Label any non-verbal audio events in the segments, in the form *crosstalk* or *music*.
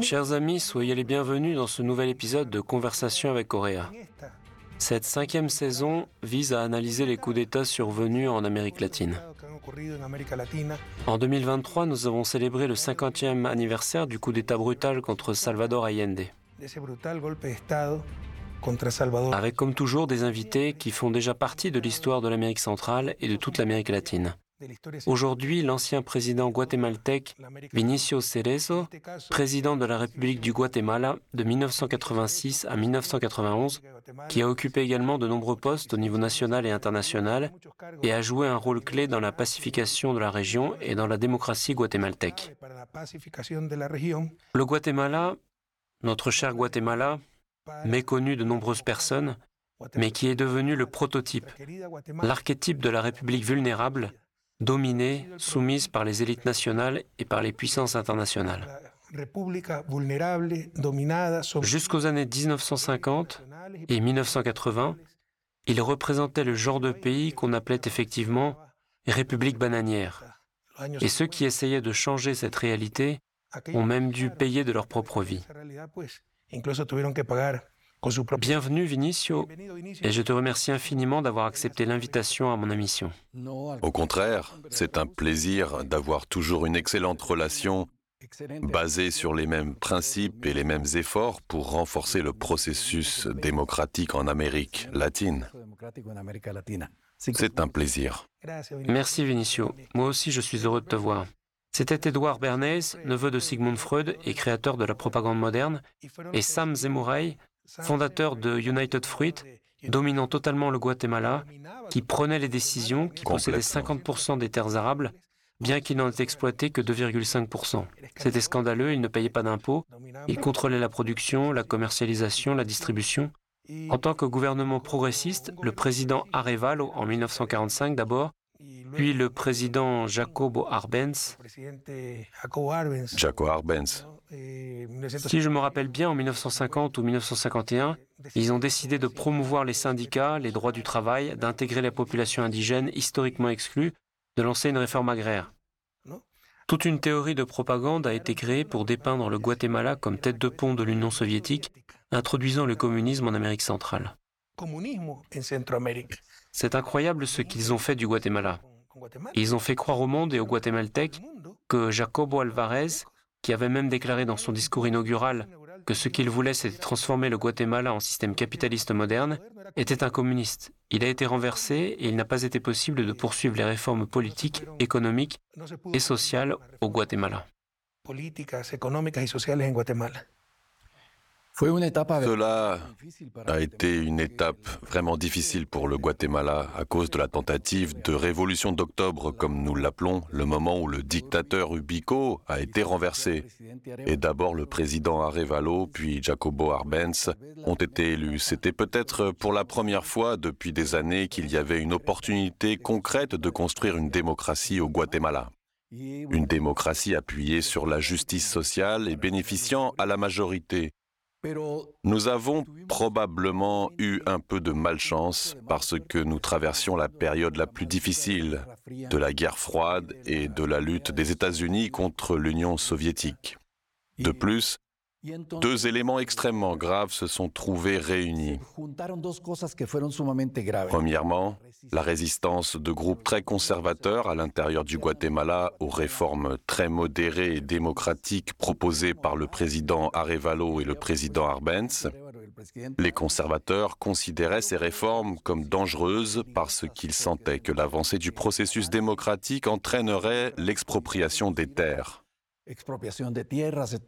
Chers amis, soyez les bienvenus dans ce nouvel épisode de Conversation avec Coréa. Cette cinquième saison vise à analyser les coups d'État survenus en Amérique latine. En 2023, nous avons célébré le 50e anniversaire du coup d'État brutal contre Salvador Allende. Avec comme toujours des invités qui font déjà partie de l'histoire de l'Amérique centrale et de toute l'Amérique latine. Aujourd'hui, l'ancien président guatémaltèque Vinicio Cerezo, président de la République du Guatemala de 1986 à 1991, qui a occupé également de nombreux postes au niveau national et international et a joué un rôle clé dans la pacification de la région et dans la démocratie guatémaltèque. Le Guatemala, notre cher Guatemala, méconnu de nombreuses personnes, mais qui est devenu le prototype, l'archétype de la République vulnérable dominée, soumise par les élites nationales et par les puissances internationales. Jusqu'aux années 1950 et 1980, il représentait le genre de pays qu'on appelait effectivement république bananière. Et ceux qui essayaient de changer cette réalité ont même dû payer de leur propre vie. Bienvenue Vinicio, et je te remercie infiniment d'avoir accepté l'invitation à mon émission. Au contraire, c'est un plaisir d'avoir toujours une excellente relation basée sur les mêmes principes et les mêmes efforts pour renforcer le processus démocratique en Amérique latine. C'est un plaisir. Merci Vinicio. Moi aussi je suis heureux de te voir. C'était Edouard Bernays, neveu de Sigmund Freud et créateur de la propagande moderne, et Sam Zemurai, fondateur de United Fruit, dominant totalement le Guatemala, qui prenait les décisions, qui possédait 50% des terres arables, bien qu'il n'en ait exploité que 2,5%. C'était scandaleux, il ne payait pas d'impôts, il contrôlait la production, la commercialisation, la distribution. En tant que gouvernement progressiste, le président Arevalo, en 1945 d'abord, puis le président Jacobo Arbenz. Jacobo Arbenz. Si je me rappelle bien, en 1950 ou 1951, ils ont décidé de promouvoir les syndicats, les droits du travail, d'intégrer la population indigène historiquement exclue, de lancer une réforme agraire. Toute une théorie de propagande a été créée pour dépeindre le Guatemala comme tête de pont de l'Union soviétique, introduisant le communisme en Amérique centrale. C'est incroyable ce qu'ils ont fait du Guatemala. Ils ont fait croire au monde et aux Guatémaltèques que Jacobo Alvarez, qui avait même déclaré dans son discours inaugural que ce qu'il voulait c'était transformer le Guatemala en système capitaliste moderne, était un communiste. Il a été renversé et il n'a pas été possible de poursuivre les réformes politiques, économiques et sociales au Guatemala. Cela a été une étape vraiment difficile pour le Guatemala à cause de la tentative de révolution d'octobre, comme nous l'appelons, le moment où le dictateur Ubico a été renversé. Et d'abord le président Arevalo, puis Jacobo Arbenz ont été élus. C'était peut-être pour la première fois depuis des années qu'il y avait une opportunité concrète de construire une démocratie au Guatemala. Une démocratie appuyée sur la justice sociale et bénéficiant à la majorité nous avons probablement eu un peu de malchance parce que nous traversions la période la plus difficile de la guerre froide et de la lutte des États-Unis contre l'Union soviétique. De plus, deux éléments extrêmement graves se sont trouvés réunis. Premièrement, la résistance de groupes très conservateurs à l'intérieur du Guatemala aux réformes très modérées et démocratiques proposées par le président Arevalo et le président Arbenz. Les conservateurs considéraient ces réformes comme dangereuses parce qu'ils sentaient que l'avancée du processus démocratique entraînerait l'expropriation des terres.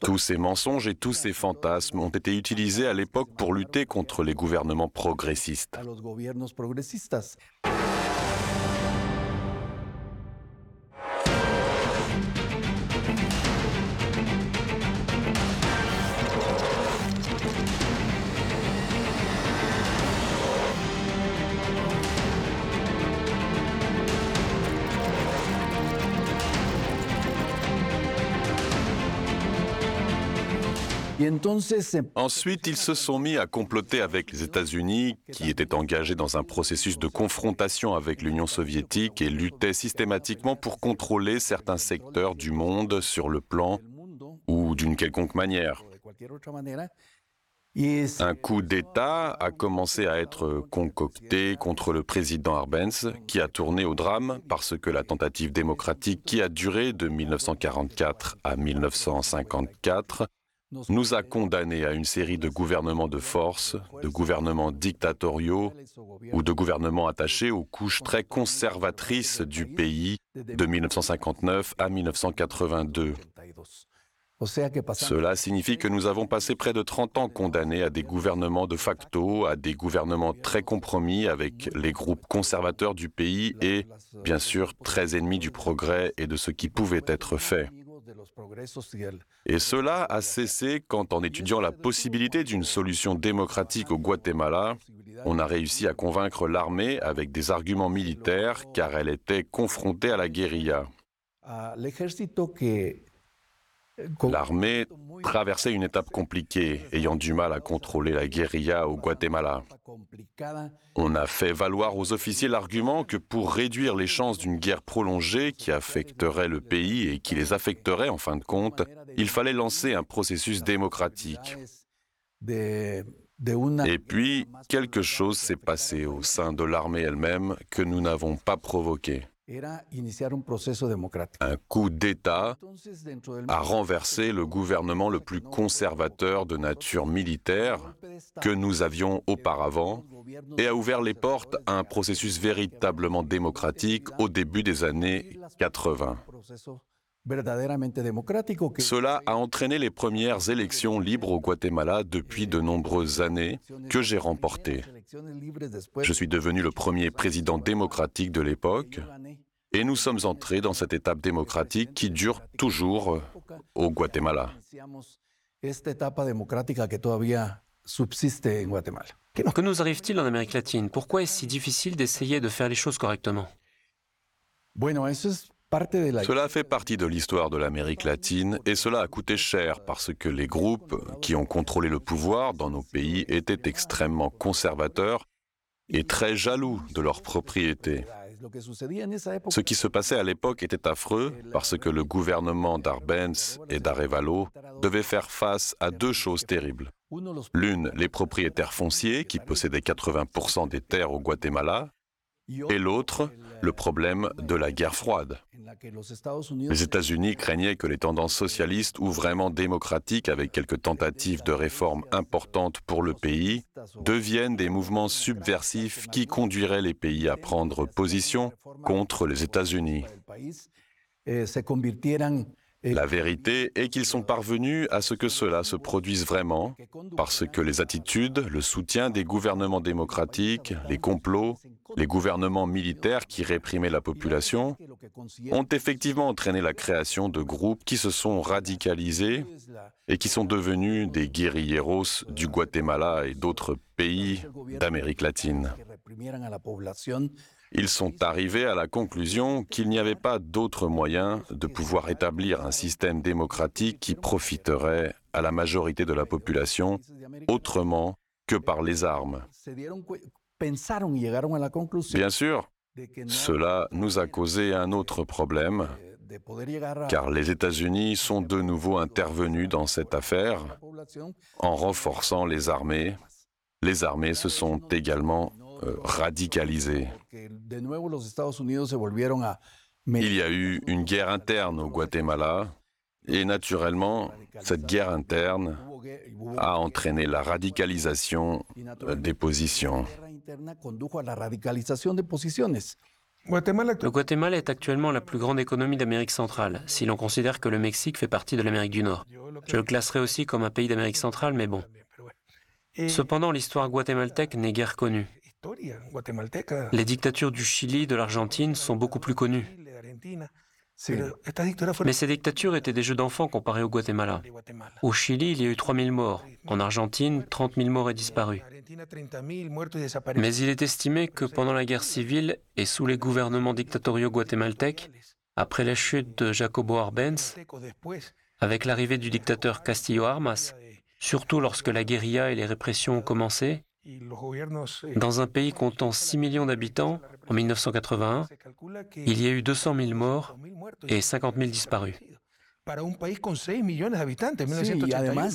Tous ces mensonges et tous ces fantasmes ont été utilisés à l'époque pour lutter contre les gouvernements progressistes. Ensuite, ils se sont mis à comploter avec les États-Unis, qui étaient engagés dans un processus de confrontation avec l'Union soviétique et luttaient systématiquement pour contrôler certains secteurs du monde sur le plan ou d'une quelconque manière. Un coup d'État a commencé à être concocté contre le président Arbenz, qui a tourné au drame parce que la tentative démocratique qui a duré de 1944 à 1954 nous a condamnés à une série de gouvernements de force, de gouvernements dictatoriaux ou de gouvernements attachés aux couches très conservatrices du pays de 1959 à 1982. Cela signifie que nous avons passé près de 30 ans condamnés à des gouvernements de facto, à des gouvernements très compromis avec les groupes conservateurs du pays et, bien sûr, très ennemis du progrès et de ce qui pouvait être fait. Et cela a cessé quand, en étudiant la possibilité d'une solution démocratique au Guatemala, on a réussi à convaincre l'armée avec des arguments militaires car elle était confrontée à la guérilla. L'armée traversait une étape compliquée, ayant du mal à contrôler la guérilla au Guatemala. On a fait valoir aux officiers l'argument que pour réduire les chances d'une guerre prolongée qui affecterait le pays et qui les affecterait en fin de compte, il fallait lancer un processus démocratique. Et puis, quelque chose s'est passé au sein de l'armée elle-même que nous n'avons pas provoqué. Un coup d'État a renversé le gouvernement le plus conservateur de nature militaire que nous avions auparavant et a ouvert les portes à un processus véritablement démocratique au début des années 80. Cela a entraîné les premières élections libres au Guatemala depuis de nombreuses années que j'ai remportées. Je suis devenu le premier président démocratique de l'époque et nous sommes entrés dans cette étape démocratique qui dure toujours au Guatemala. Que nous arrive-t-il en Amérique latine? Pourquoi est-ce si difficile d'essayer de faire les choses correctement? Cela fait partie de l'histoire de l'Amérique latine et cela a coûté cher parce que les groupes qui ont contrôlé le pouvoir dans nos pays étaient extrêmement conservateurs et très jaloux de leur propriété. Ce qui se passait à l'époque était affreux parce que le gouvernement d'Arbenz et d'Arevalo devait faire face à deux choses terribles. L'une, les propriétaires fonciers qui possédaient 80% des terres au Guatemala, et l'autre, le problème de la guerre froide. Les États-Unis craignaient que les tendances socialistes ou vraiment démocratiques, avec quelques tentatives de réformes importantes pour le pays, deviennent des mouvements subversifs qui conduiraient les pays à prendre position contre les États-Unis. La vérité est qu'ils sont parvenus à ce que cela se produise vraiment, parce que les attitudes, le soutien des gouvernements démocratiques, les complots, les gouvernements militaires qui réprimaient la population, ont effectivement entraîné la création de groupes qui se sont radicalisés et qui sont devenus des guérilleros du Guatemala et d'autres pays d'Amérique latine ils sont arrivés à la conclusion qu'il n'y avait pas d'autre moyen de pouvoir établir un système démocratique qui profiterait à la majorité de la population autrement que par les armes. Bien sûr, cela nous a causé un autre problème, car les États-Unis sont de nouveau intervenus dans cette affaire en renforçant les armées. Les armées se sont également euh, radicalisé. Il y a eu une guerre interne au Guatemala et naturellement, cette guerre interne a entraîné la radicalisation des positions. Le Guatemala est actuellement la plus grande économie d'Amérique centrale, si l'on considère que le Mexique fait partie de l'Amérique du Nord. Je le classerai aussi comme un pays d'Amérique centrale, mais bon. Cependant, l'histoire guatémaltèque n'est guère connue. Les dictatures du Chili, de l'Argentine sont beaucoup plus connues. Mais ces dictatures étaient des jeux d'enfants comparés au Guatemala. Au Chili, il y a eu 3000 morts. En Argentine, 30 000 morts et disparus. Mais il est estimé que pendant la guerre civile et sous les gouvernements dictatoriaux guatémaltèques, après la chute de Jacobo Arbenz, avec l'arrivée du dictateur Castillo Armas, surtout lorsque la guérilla et les répressions ont commencé, dans un pays comptant 6 millions d'habitants, en 1981, il y a eu 200 000 morts et 50 000 disparus.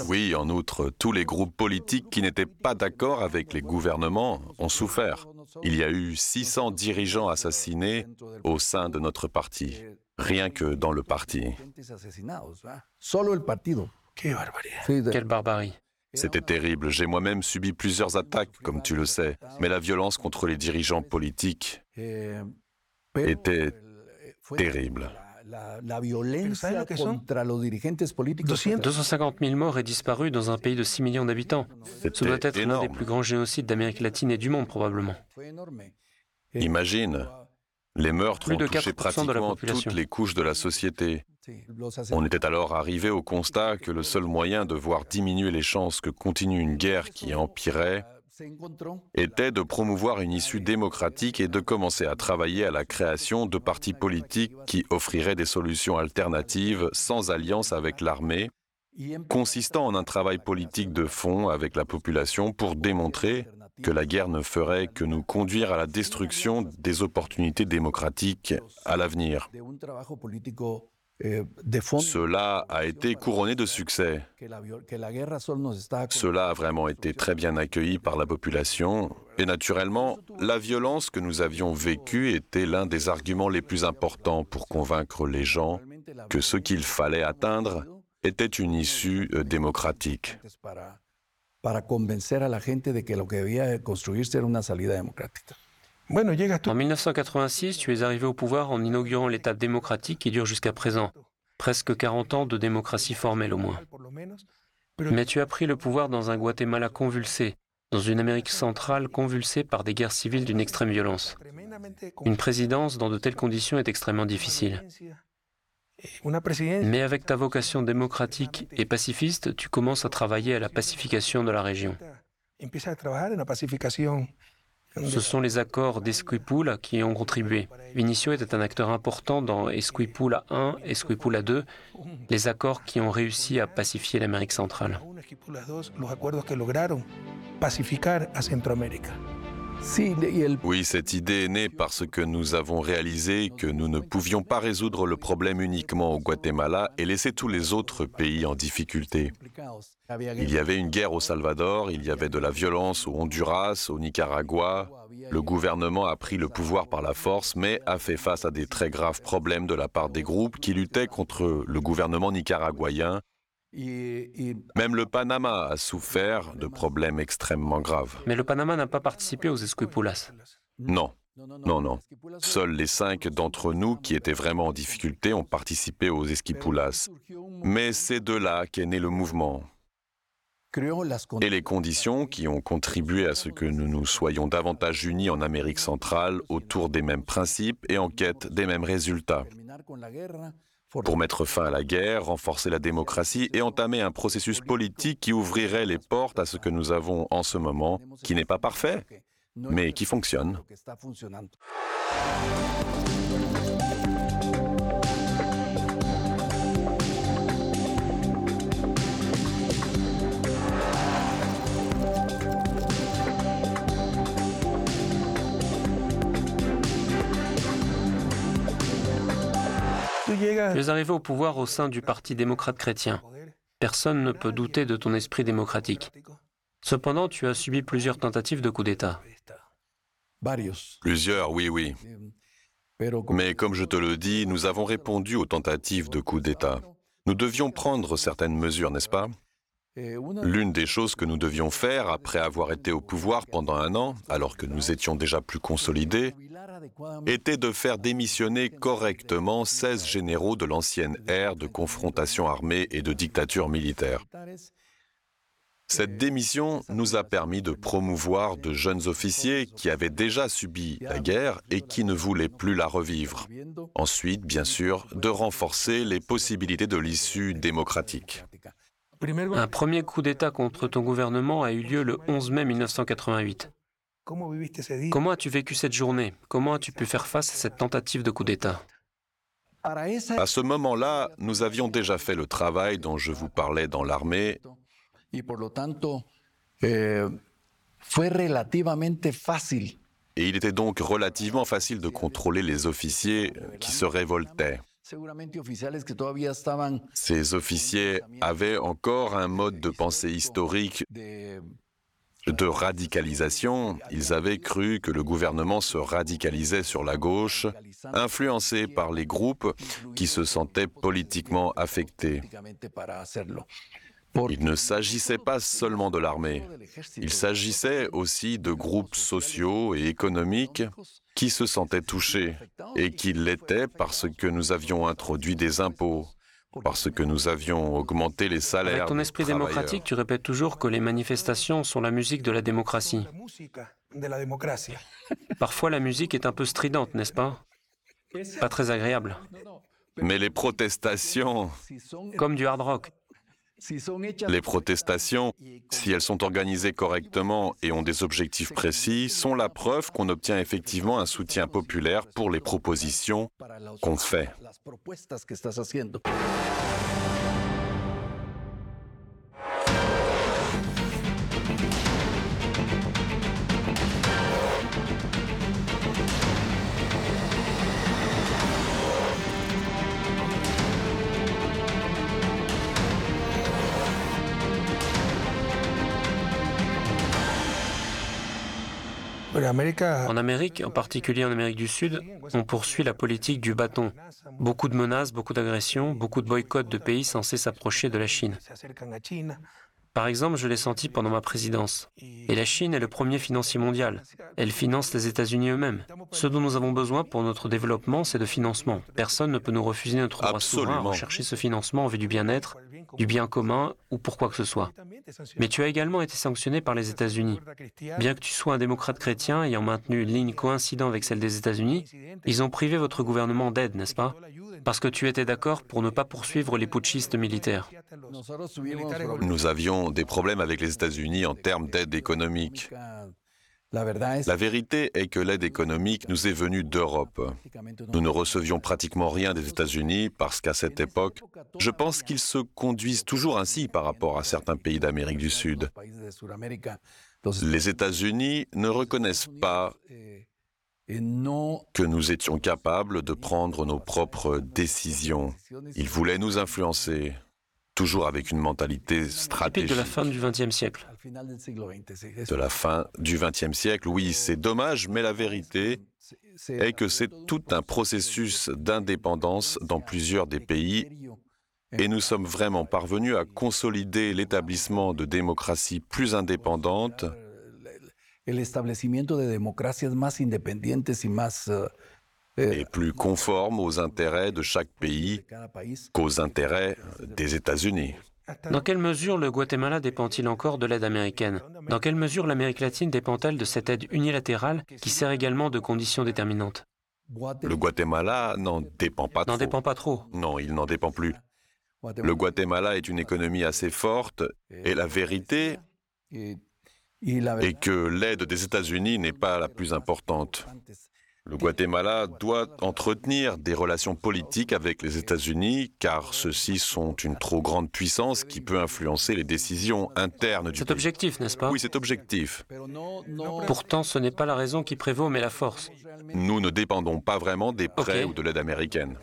Oui, en outre, tous les groupes politiques qui n'étaient pas d'accord avec les gouvernements ont souffert. Il y a eu 600 dirigeants assassinés au sein de notre parti, rien que dans le parti. Quelle barbarie. C'était terrible. J'ai moi-même subi plusieurs attaques, comme tu le sais, mais la violence contre les dirigeants politiques était terrible. 250 000 morts et disparus dans un pays de 6 millions d'habitants. Ce doit être l'un des plus grands génocides d'Amérique latine et du monde, probablement. Imagine, les meurtres ont touché pratiquement toutes les couches de la société. On était alors arrivé au constat que le seul moyen de voir diminuer les chances que continue une guerre qui empirait était de promouvoir une issue démocratique et de commencer à travailler à la création de partis politiques qui offriraient des solutions alternatives sans alliance avec l'armée, consistant en un travail politique de fond avec la population pour démontrer que la guerre ne ferait que nous conduire à la destruction des opportunités démocratiques à l'avenir. Eh, Cela a été couronné de succès. Cela a vraiment été très bien accueilli par la population et naturellement, la violence que nous avions vécue était l'un des arguments les plus importants pour convaincre les gens que ce qu'il fallait atteindre était une issue euh, démocratique. En 1986, tu es arrivé au pouvoir en inaugurant l'étape démocratique qui dure jusqu'à présent. Presque 40 ans de démocratie formelle au moins. Mais tu as pris le pouvoir dans un Guatemala convulsé, dans une Amérique centrale convulsée par des guerres civiles d'une extrême violence. Une présidence dans de telles conditions est extrêmement difficile. Mais avec ta vocation démocratique et pacifiste, tu commences à travailler à la pacification de la région. Ce sont les accords d'Esquipula qui ont contribué. Vinicio était un acteur important dans Esquipula 1, Esquipula 2, les accords qui ont réussi à pacifier l'Amérique centrale. Oui, cette idée est née parce que nous avons réalisé que nous ne pouvions pas résoudre le problème uniquement au Guatemala et laisser tous les autres pays en difficulté. Il y avait une guerre au Salvador, il y avait de la violence au Honduras, au Nicaragua. Le gouvernement a pris le pouvoir par la force, mais a fait face à des très graves problèmes de la part des groupes qui luttaient contre le gouvernement nicaraguayen même le Panama a souffert de problèmes extrêmement graves. Mais le Panama n'a pas participé aux Esquipulas. Non. Non, non. Seuls les cinq d'entre nous qui étaient vraiment en difficulté ont participé aux Esquipulas. Mais c'est de là qu'est né le mouvement. Et les conditions qui ont contribué à ce que nous nous soyons davantage unis en Amérique centrale autour des mêmes principes et en quête des mêmes résultats pour mettre fin à la guerre, renforcer la démocratie et entamer un processus politique qui ouvrirait les portes à ce que nous avons en ce moment, qui n'est pas parfait, mais qui fonctionne. Tu es arrivé au pouvoir au sein du Parti démocrate chrétien. Personne ne peut douter de ton esprit démocratique. Cependant, tu as subi plusieurs tentatives de coup d'État. Plusieurs, oui, oui. Mais comme je te le dis, nous avons répondu aux tentatives de coup d'État. Nous devions prendre certaines mesures, n'est-ce pas? L'une des choses que nous devions faire après avoir été au pouvoir pendant un an, alors que nous étions déjà plus consolidés, était de faire démissionner correctement 16 généraux de l'ancienne ère de confrontation armée et de dictature militaire. Cette démission nous a permis de promouvoir de jeunes officiers qui avaient déjà subi la guerre et qui ne voulaient plus la revivre. Ensuite, bien sûr, de renforcer les possibilités de l'issue démocratique. Un premier coup d'État contre ton gouvernement a eu lieu le 11 mai 1988. Comment as-tu vécu cette journée? Comment as-tu pu faire face à cette tentative de coup d'État? À ce moment-là, nous avions déjà fait le travail dont je vous parlais dans l'armée. Eh, Et il était donc relativement facile de contrôler les officiers qui se révoltaient. Ces officiers avaient encore un mode de pensée historique de radicalisation. Ils avaient cru que le gouvernement se radicalisait sur la gauche, influencé par les groupes qui se sentaient politiquement affectés. Il ne s'agissait pas seulement de l'armée, il s'agissait aussi de groupes sociaux et économiques qui se sentaient touchés et qui l'étaient parce que nous avions introduit des impôts, parce que nous avions augmenté les salaires. Avec ton esprit démocratique, tu répètes toujours que les manifestations sont la musique de la démocratie. *laughs* Parfois, la musique est un peu stridente, n'est-ce pas? Pas très agréable. Mais les protestations... Comme du hard rock. Les protestations, si elles sont organisées correctement et ont des objectifs précis, sont la preuve qu'on obtient effectivement un soutien populaire pour les propositions qu'on fait. En Amérique, en particulier en Amérique du Sud, on poursuit la politique du bâton. Beaucoup de menaces, beaucoup d'agressions, beaucoup de boycotts de pays censés s'approcher de la Chine. Par exemple, je l'ai senti pendant ma présidence. Et la Chine est le premier financier mondial. Elle finance les États-Unis eux-mêmes. Ce dont nous avons besoin pour notre développement, c'est de financement. Personne ne peut nous refuser notre droit souverain à rechercher ce financement en vue du bien-être, du bien commun ou pour quoi que ce soit. Mais tu as également été sanctionné par les États-Unis. Bien que tu sois un démocrate chrétien ayant maintenu une ligne coïncidente avec celle des États-Unis, ils ont privé votre gouvernement d'aide, n'est-ce pas? Parce que tu étais d'accord pour ne pas poursuivre les putschistes militaires. Nous avions des problèmes avec les États-Unis en termes d'aide économique. La vérité est que l'aide économique nous est venue d'Europe. Nous ne recevions pratiquement rien des États-Unis parce qu'à cette époque, je pense qu'ils se conduisent toujours ainsi par rapport à certains pays d'Amérique du Sud. Les États-Unis ne reconnaissent pas que nous étions capables de prendre nos propres décisions. Ils voulaient nous influencer, toujours avec une mentalité stratégique. de la fin du XXe siècle. De la fin du XXe siècle, oui, c'est dommage, mais la vérité est que c'est tout un processus d'indépendance dans plusieurs des pays et nous sommes vraiment parvenus à consolider l'établissement de démocraties plus indépendantes et plus conforme aux intérêts de chaque pays qu'aux intérêts des États-Unis. Dans quelle mesure le Guatemala dépend-il encore de l'aide américaine? Dans quelle mesure l'Amérique latine dépend-elle de cette aide unilatérale qui sert également de conditions déterminantes Le Guatemala n'en dépend pas trop. N'en dépend pas trop. Non, il n'en dépend plus. Le Guatemala est une économie assez forte et la vérité et que l'aide des États-Unis n'est pas la plus importante. Le Guatemala doit entretenir des relations politiques avec les États-Unis car ceux-ci sont une trop grande puissance qui peut influencer les décisions internes du C'est objectif, n'est-ce pas? Oui, c'est objectif. Pourtant, ce n'est pas la raison qui prévaut, mais la force. Nous ne dépendons pas vraiment des prêts ou de l'aide américaine.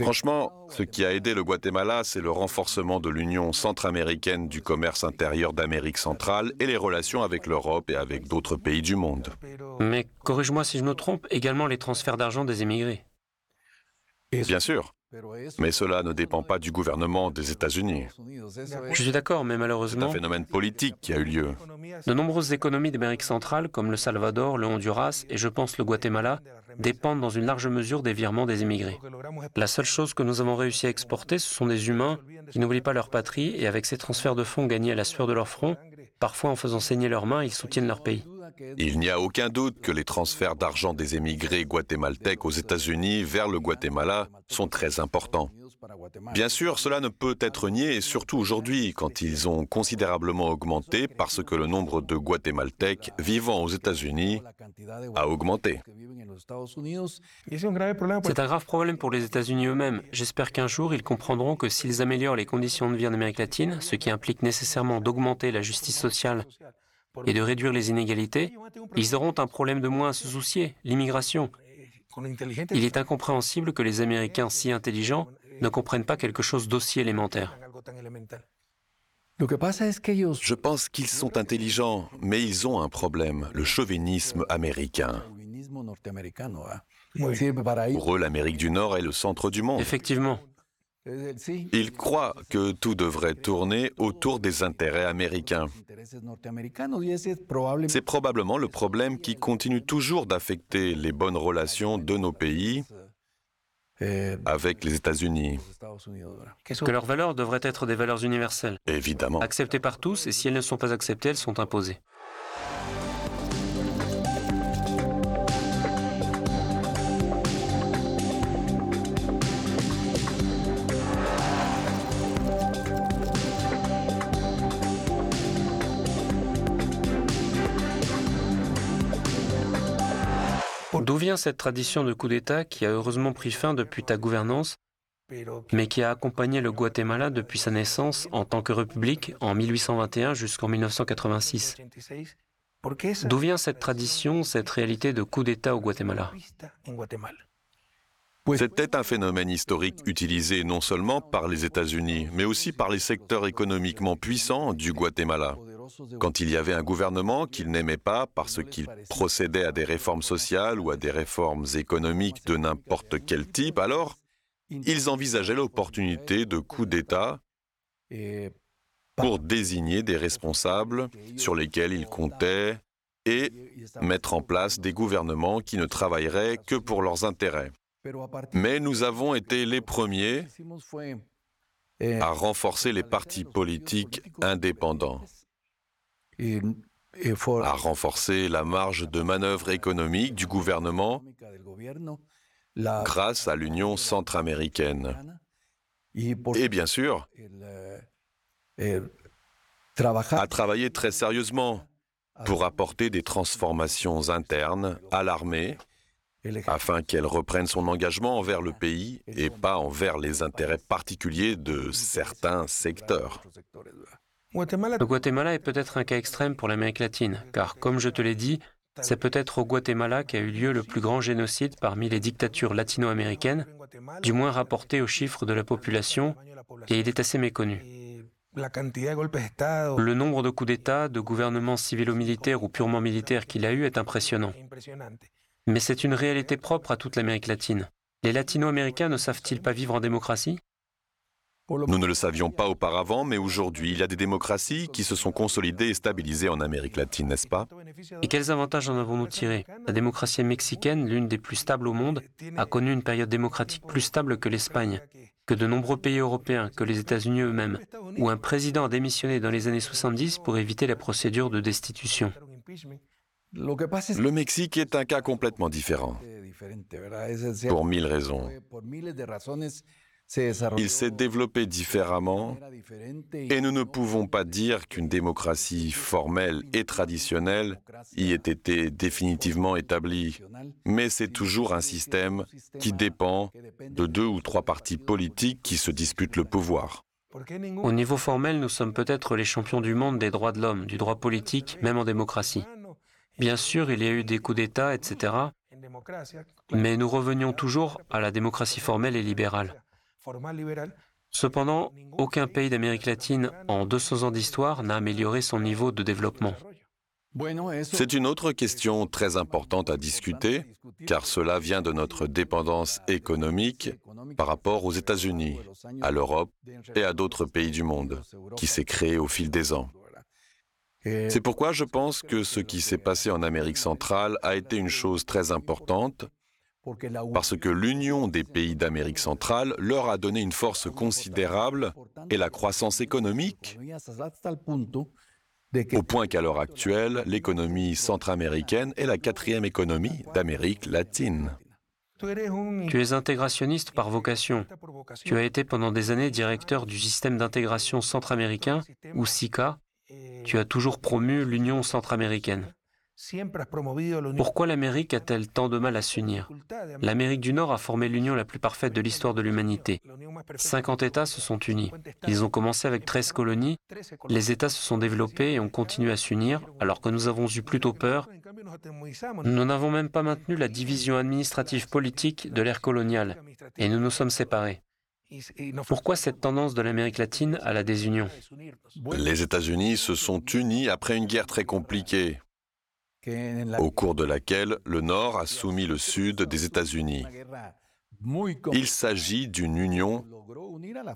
Franchement, ce qui a aidé le Guatemala, c'est le renforcement de l'Union centra-américaine du commerce intérieur d'Amérique centrale et les relations avec l'Europe et avec d'autres pays du monde. Mais corrige-moi si je me trompe, également les transferts d'argent des émigrés. Bien sûr. Mais cela ne dépend pas du gouvernement des États-Unis. Je suis d'accord, mais malheureusement... C'est un phénomène politique qui a eu lieu. De nombreuses économies d'Amérique centrale, comme le Salvador, le Honduras et je pense le Guatemala, dépendent dans une large mesure des virements des immigrés. La seule chose que nous avons réussi à exporter, ce sont des humains qui n'oublient pas leur patrie et avec ces transferts de fonds gagnés à la sueur de leur front, parfois en faisant saigner leurs mains, ils soutiennent leur pays. Il n'y a aucun doute que les transferts d'argent des émigrés guatémaltèques aux États-Unis vers le Guatemala sont très importants. Bien sûr, cela ne peut être nié, et surtout aujourd'hui, quand ils ont considérablement augmenté parce que le nombre de Guatémaltèques vivant aux États-Unis a augmenté. C'est un grave problème pour les États-Unis eux-mêmes. J'espère qu'un jour, ils comprendront que s'ils améliorent les conditions de vie en Amérique latine, ce qui implique nécessairement d'augmenter la justice sociale et de réduire les inégalités, ils auront un problème de moins à se soucier, l'immigration. Il est incompréhensible que les Américains si intelligents ne comprennent pas quelque chose d'aussi élémentaire. Je pense qu'ils sont intelligents, mais ils ont un problème, le chauvinisme américain. Pour eux, l'Amérique du Nord est le centre du monde. Effectivement. Ils croient que tout devrait tourner autour des intérêts américains. C'est probablement le problème qui continue toujours d'affecter les bonnes relations de nos pays avec les États-Unis. Que leurs valeurs devraient être des valeurs universelles, Évidemment. acceptées par tous, et si elles ne sont pas acceptées, elles sont imposées. D'où vient cette tradition de coup d'État qui a heureusement pris fin depuis ta gouvernance, mais qui a accompagné le Guatemala depuis sa naissance en tant que république en 1821 jusqu'en 1986 D'où vient cette tradition, cette réalité de coup d'État au Guatemala? C'était un phénomène historique utilisé non seulement par les États-Unis, mais aussi par les secteurs économiquement puissants du Guatemala. Quand il y avait un gouvernement qu'ils n'aimaient pas parce qu'il procédait à des réformes sociales ou à des réformes économiques de n'importe quel type, alors ils envisageaient l'opportunité de coups d'État pour désigner des responsables sur lesquels ils comptaient et mettre en place des gouvernements qui ne travailleraient que pour leurs intérêts. Mais nous avons été les premiers à renforcer les partis politiques indépendants, à renforcer la marge de manœuvre économique du gouvernement grâce à l'Union centra-américaine. Et bien sûr, à travailler très sérieusement pour apporter des transformations internes à l'armée afin qu'elle reprenne son engagement envers le pays et pas envers les intérêts particuliers de certains secteurs. Le Guatemala est peut-être un cas extrême pour l'Amérique latine, car comme je te l'ai dit, c'est peut-être au Guatemala qu'a eu lieu le plus grand génocide parmi les dictatures latino-américaines, du moins rapporté aux chiffres de la population, et il est assez méconnu. Le nombre de coups d'État, de gouvernements civilo-militaires ou purement militaires qu'il a eu est impressionnant. Mais c'est une réalité propre à toute l'Amérique latine. Les latino-américains ne savent-ils pas vivre en démocratie? Nous ne le savions pas auparavant, mais aujourd'hui, il y a des démocraties qui se sont consolidées et stabilisées en Amérique latine, n'est-ce pas? Et quels avantages en avons-nous tiré La démocratie mexicaine, l'une des plus stables au monde, a connu une période démocratique plus stable que l'Espagne, que de nombreux pays européens, que les États-Unis eux-mêmes, où un président a démissionné dans les années 70 pour éviter la procédure de destitution. Le Mexique est un cas complètement différent, pour mille raisons. Il s'est développé différemment et nous ne pouvons pas dire qu'une démocratie formelle et traditionnelle y ait été définitivement établie, mais c'est toujours un système qui dépend de deux ou trois partis politiques qui se disputent le pouvoir. Au niveau formel, nous sommes peut-être les champions du monde des droits de l'homme, du droit politique, même en démocratie. Bien sûr, il y a eu des coups d'État, etc. Mais nous revenions toujours à la démocratie formelle et libérale. Cependant, aucun pays d'Amérique latine en 200 ans d'histoire n'a amélioré son niveau de développement. C'est une autre question très importante à discuter, car cela vient de notre dépendance économique par rapport aux États-Unis, à l'Europe et à d'autres pays du monde, qui s'est créée au fil des ans. C'est pourquoi je pense que ce qui s'est passé en Amérique centrale a été une chose très importante, parce que l'union des pays d'Amérique centrale leur a donné une force considérable et la croissance économique, au point qu'à l'heure actuelle, l'économie centra-américaine est la quatrième économie d'Amérique latine. Tu es intégrationniste par vocation. Tu as été pendant des années directeur du système d'intégration centra-américain, ou SICA, tu as toujours promu l'Union centra-américaine. Pourquoi l'Amérique a-t-elle tant de mal à s'unir? L'Amérique du Nord a formé l'union la plus parfaite de l'histoire de l'humanité. 50 États se sont unis. Ils ont commencé avec 13 colonies. Les États se sont développés et ont continué à s'unir, alors que nous avons eu plutôt peur. Nous n'avons même pas maintenu la division administrative politique de l'ère coloniale. Et nous nous sommes séparés. Pourquoi cette tendance de l'Amérique latine à la désunion? Les États-Unis se sont unis après une guerre très compliquée, au cours de laquelle le Nord a soumis le Sud des États-Unis. Il s'agit d'une union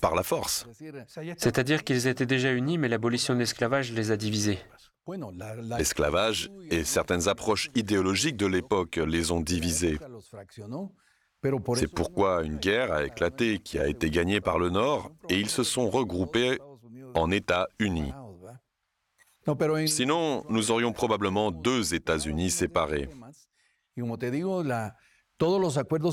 par la force. C'est-à-dire qu'ils étaient déjà unis, mais l'abolition de l'esclavage les a divisés. L'esclavage et certaines approches idéologiques de l'époque les ont divisés. C'est pourquoi une guerre a éclaté qui a été gagnée par le Nord et ils se sont regroupés en États unis. Sinon, nous aurions probablement deux États-Unis séparés.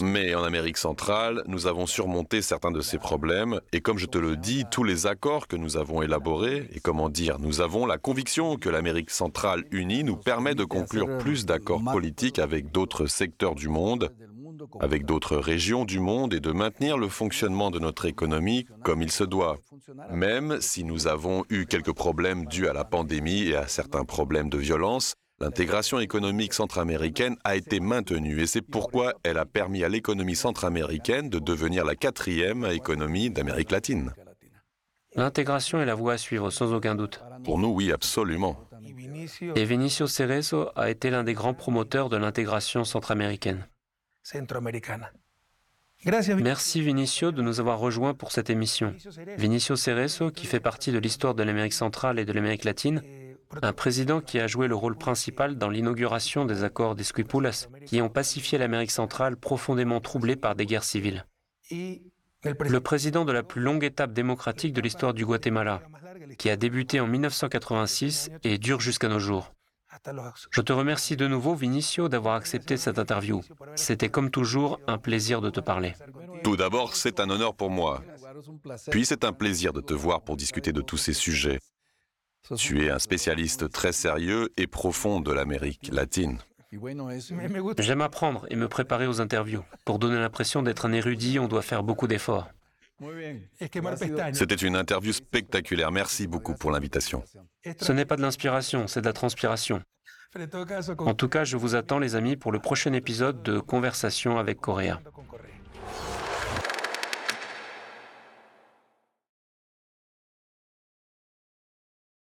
Mais en Amérique centrale, nous avons surmonté certains de ces problèmes et comme je te le dis, tous les accords que nous avons élaborés, et comment dire, nous avons la conviction que l'Amérique centrale unie nous permet de conclure plus d'accords politiques avec d'autres secteurs du monde, avec d'autres régions du monde et de maintenir le fonctionnement de notre économie comme il se doit, même si nous avons eu quelques problèmes dus à la pandémie et à certains problèmes de violence, L'intégration économique centra-américaine a été maintenue et c'est pourquoi elle a permis à l'économie centra-américaine de devenir la quatrième économie d'Amérique latine. L'intégration est la voie à suivre, sans aucun doute. Pour nous, oui, absolument. Et Vinicio Cerezo a été l'un des grands promoteurs de l'intégration centra-américaine. Merci Vinicio de nous avoir rejoints pour cette émission. Vinicio Cerezo, qui fait partie de l'histoire de l'Amérique centrale et de l'Amérique latine, un président qui a joué le rôle principal dans l'inauguration des accords d'Esquipulas, qui ont pacifié l'Amérique centrale profondément troublée par des guerres civiles. Le président de la plus longue étape démocratique de l'histoire du Guatemala, qui a débuté en 1986 et dure jusqu'à nos jours. Je te remercie de nouveau, Vinicio, d'avoir accepté cette interview. C'était comme toujours un plaisir de te parler. Tout d'abord, c'est un honneur pour moi. Puis c'est un plaisir de te voir pour discuter de tous ces sujets. Tu es un spécialiste très sérieux et profond de l'Amérique latine. J'aime apprendre et me préparer aux interviews. Pour donner l'impression d'être un érudit, on doit faire beaucoup d'efforts. C'était une interview spectaculaire. Merci beaucoup pour l'invitation. Ce n'est pas de l'inspiration, c'est de la transpiration. En tout cas, je vous attends les amis pour le prochain épisode de Conversation avec Coréa.